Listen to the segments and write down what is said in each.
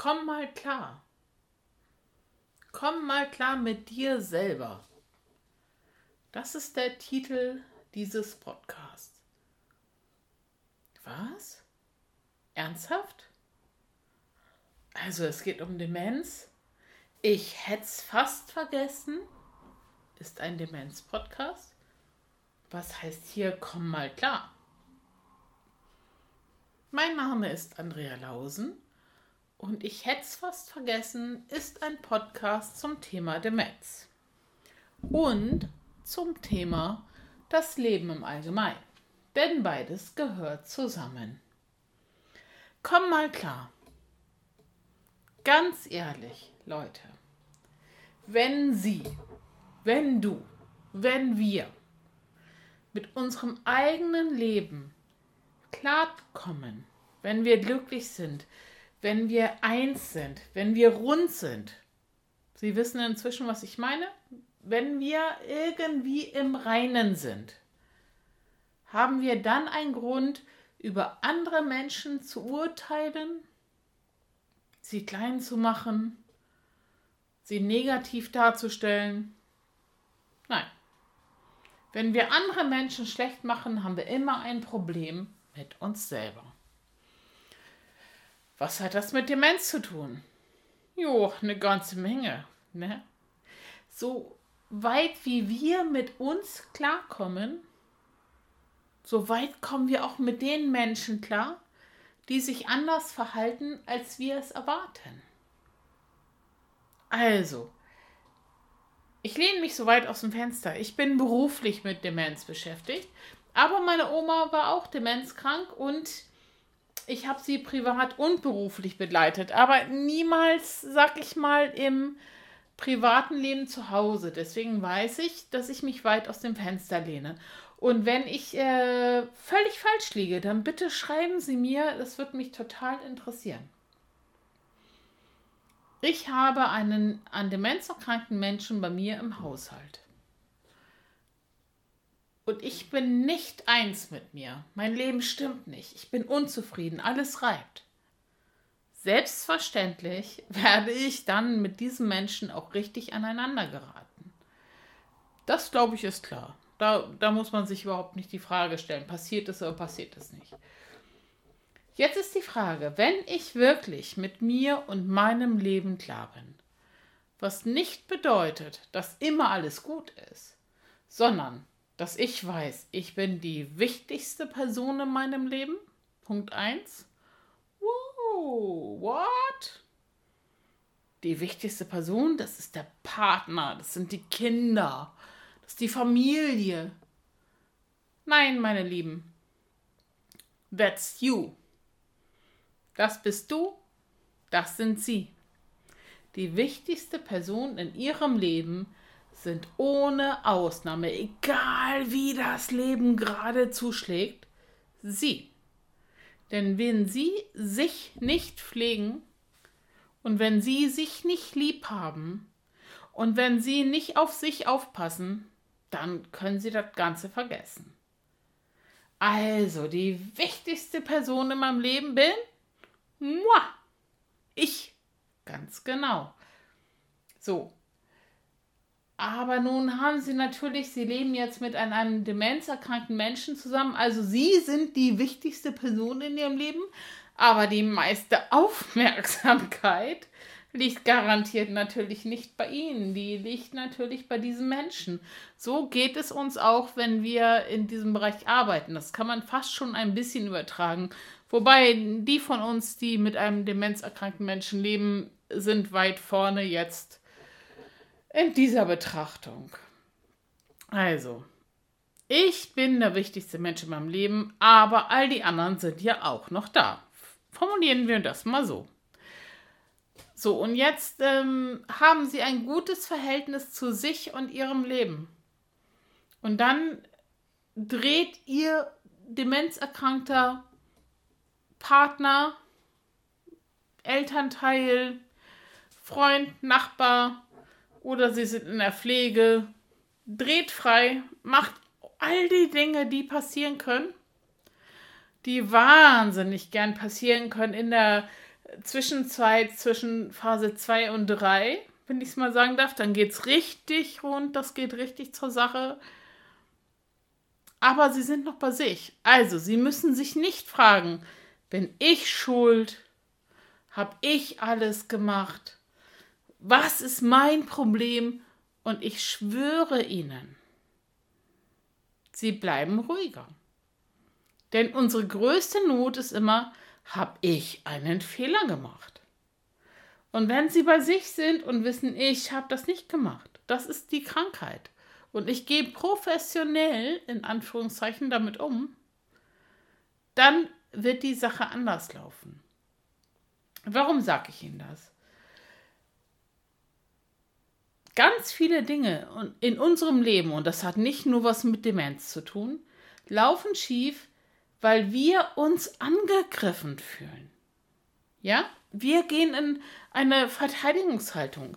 Komm mal klar. Komm mal klar mit dir selber. Das ist der Titel dieses Podcasts. Was? Ernsthaft? Also es geht um Demenz. Ich hätte es fast vergessen. Ist ein Demenz-Podcast. Was heißt hier, komm mal klar? Mein Name ist Andrea Lausen und ich hätte es fast vergessen, ist ein Podcast zum Thema Demenz und zum Thema das Leben im Allgemeinen. Denn beides gehört zusammen. Komm mal klar. Ganz ehrlich, Leute, wenn Sie, wenn du, wenn wir mit unserem eigenen Leben klarkommen, wenn wir glücklich sind, wenn wir eins sind, wenn wir rund sind. Sie wissen inzwischen, was ich meine? Wenn wir irgendwie im Reinen sind, haben wir dann einen Grund, über andere Menschen zu urteilen, sie klein zu machen, sie negativ darzustellen? Nein. Wenn wir andere Menschen schlecht machen, haben wir immer ein Problem mit uns selber. Was hat das mit Demenz zu tun? Jo, eine ganze Menge. Ne? So weit wie wir mit uns klarkommen, so weit kommen wir auch mit den Menschen klar, die sich anders verhalten, als wir es erwarten. Also, ich lehne mich so weit aus dem Fenster. Ich bin beruflich mit Demenz beschäftigt, aber meine Oma war auch demenzkrank und ich habe sie privat und beruflich begleitet, aber niemals, sag ich mal, im privaten Leben zu Hause. Deswegen weiß ich, dass ich mich weit aus dem Fenster lehne. Und wenn ich äh, völlig falsch liege, dann bitte schreiben Sie mir, das wird mich total interessieren. Ich habe einen an Demenz erkrankten Menschen bei mir im Haushalt. Und ich bin nicht eins mit mir. Mein Leben stimmt nicht. Ich bin unzufrieden. Alles reibt. Selbstverständlich werde ich dann mit diesem Menschen auch richtig aneinander geraten. Das, glaube ich, ist klar. Da, da muss man sich überhaupt nicht die Frage stellen, passiert es oder passiert es nicht. Jetzt ist die Frage, wenn ich wirklich mit mir und meinem Leben klar bin, was nicht bedeutet, dass immer alles gut ist, sondern dass ich weiß, ich bin die wichtigste Person in meinem Leben. Punkt 1. Wow, what? Die wichtigste Person, das ist der Partner, das sind die Kinder, das ist die Familie. Nein, meine Lieben. That's you. Das bist du, das sind sie. Die wichtigste Person in ihrem Leben ist sind ohne Ausnahme, egal wie das Leben gerade zuschlägt, sie. Denn wenn sie sich nicht pflegen und wenn sie sich nicht lieb haben und wenn sie nicht auf sich aufpassen, dann können sie das Ganze vergessen. Also, die wichtigste Person in meinem Leben bin moi. Ich. Ganz genau. So, aber nun haben sie natürlich, sie leben jetzt mit einem demenzerkrankten Menschen zusammen. Also sie sind die wichtigste Person in ihrem Leben. Aber die meiste Aufmerksamkeit liegt garantiert natürlich nicht bei ihnen. Die liegt natürlich bei diesem Menschen. So geht es uns auch, wenn wir in diesem Bereich arbeiten. Das kann man fast schon ein bisschen übertragen. Wobei die von uns, die mit einem demenzerkrankten Menschen leben, sind weit vorne jetzt in dieser Betrachtung. Also, ich bin der wichtigste Mensch in meinem Leben, aber all die anderen sind ja auch noch da. Formulieren wir das mal so. So, und jetzt ähm, haben Sie ein gutes Verhältnis zu sich und Ihrem Leben. Und dann dreht Ihr demenzerkrankter Partner, Elternteil, Freund, Nachbar, oder sie sind in der Pflege. Dreht frei, macht all die Dinge, die passieren können, die wahnsinnig gern passieren können in der Zwischenzeit zwischen Phase 2 und 3, wenn ich es mal sagen darf. Dann geht es richtig rund, das geht richtig zur Sache. Aber sie sind noch bei sich. Also, sie müssen sich nicht fragen, bin ich schuld? Hab ich alles gemacht? Was ist mein Problem? Und ich schwöre Ihnen, sie bleiben ruhiger. Denn unsere größte Not ist immer, habe ich einen Fehler gemacht? Und wenn sie bei sich sind und wissen, ich habe das nicht gemacht, das ist die Krankheit. Und ich gehe professionell in Anführungszeichen damit um, dann wird die Sache anders laufen. Warum sage ich Ihnen das? Ganz viele Dinge in unserem Leben, und das hat nicht nur was mit Demenz zu tun, laufen schief, weil wir uns angegriffen fühlen. Ja? Wir gehen in eine Verteidigungshaltung.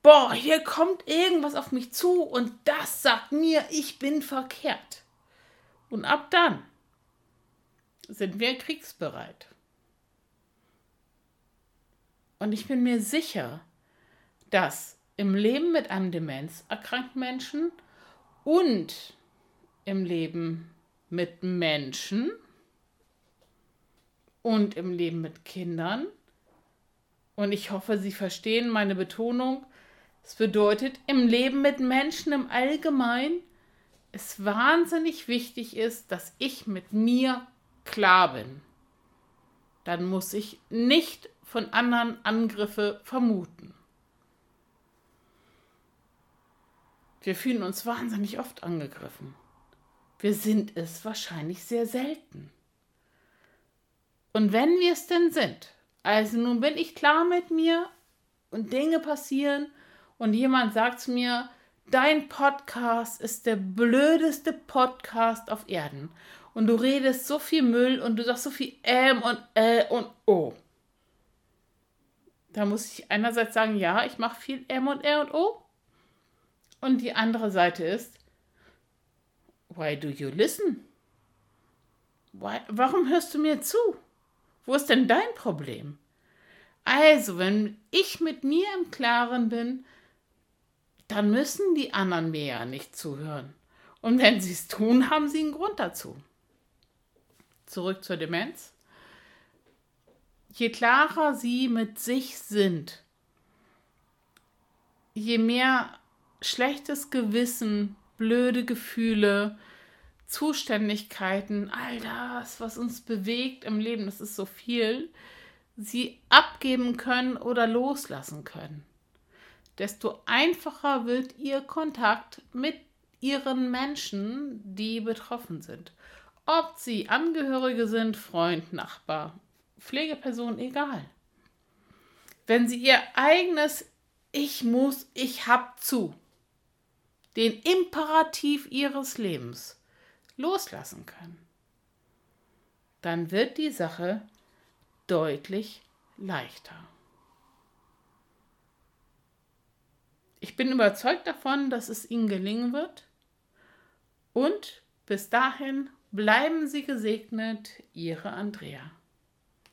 Boah, hier kommt irgendwas auf mich zu und das sagt mir, ich bin verkehrt. Und ab dann sind wir kriegsbereit. Und ich bin mir sicher, dass im Leben mit einem demenzerkrankten Menschen und im Leben mit Menschen und im Leben mit Kindern. Und ich hoffe, Sie verstehen meine Betonung. Es bedeutet, im Leben mit Menschen im Allgemeinen es wahnsinnig wichtig ist, dass ich mit mir klar bin. Dann muss ich nicht von anderen Angriffe vermuten. Wir fühlen uns wahnsinnig oft angegriffen. Wir sind es wahrscheinlich sehr selten. Und wenn wir es denn sind, also nun bin ich klar mit mir und Dinge passieren und jemand sagt zu mir, dein Podcast ist der blödeste Podcast auf Erden und du redest so viel Müll und du sagst so viel ähm und äh und oh. Da muss ich einerseits sagen, ja, ich mache viel M und R und O. Und die andere Seite ist, why do you listen? Why, warum hörst du mir zu? Wo ist denn dein Problem? Also, wenn ich mit mir im Klaren bin, dann müssen die anderen mir ja nicht zuhören. Und wenn sie es tun, haben sie einen Grund dazu. Zurück zur Demenz. Je klarer sie mit sich sind, je mehr schlechtes Gewissen, blöde Gefühle, Zuständigkeiten, all das, was uns bewegt im Leben, das ist so viel, sie abgeben können oder loslassen können. Desto einfacher wird ihr Kontakt mit ihren Menschen, die betroffen sind. Ob sie Angehörige sind, Freund, Nachbar, Pflegeperson, egal. Wenn sie ihr eigenes Ich muss, ich hab zu, den Imperativ ihres Lebens loslassen können, dann wird die Sache deutlich leichter. Ich bin überzeugt davon, dass es Ihnen gelingen wird. Und bis dahin bleiben Sie gesegnet, Ihre Andrea.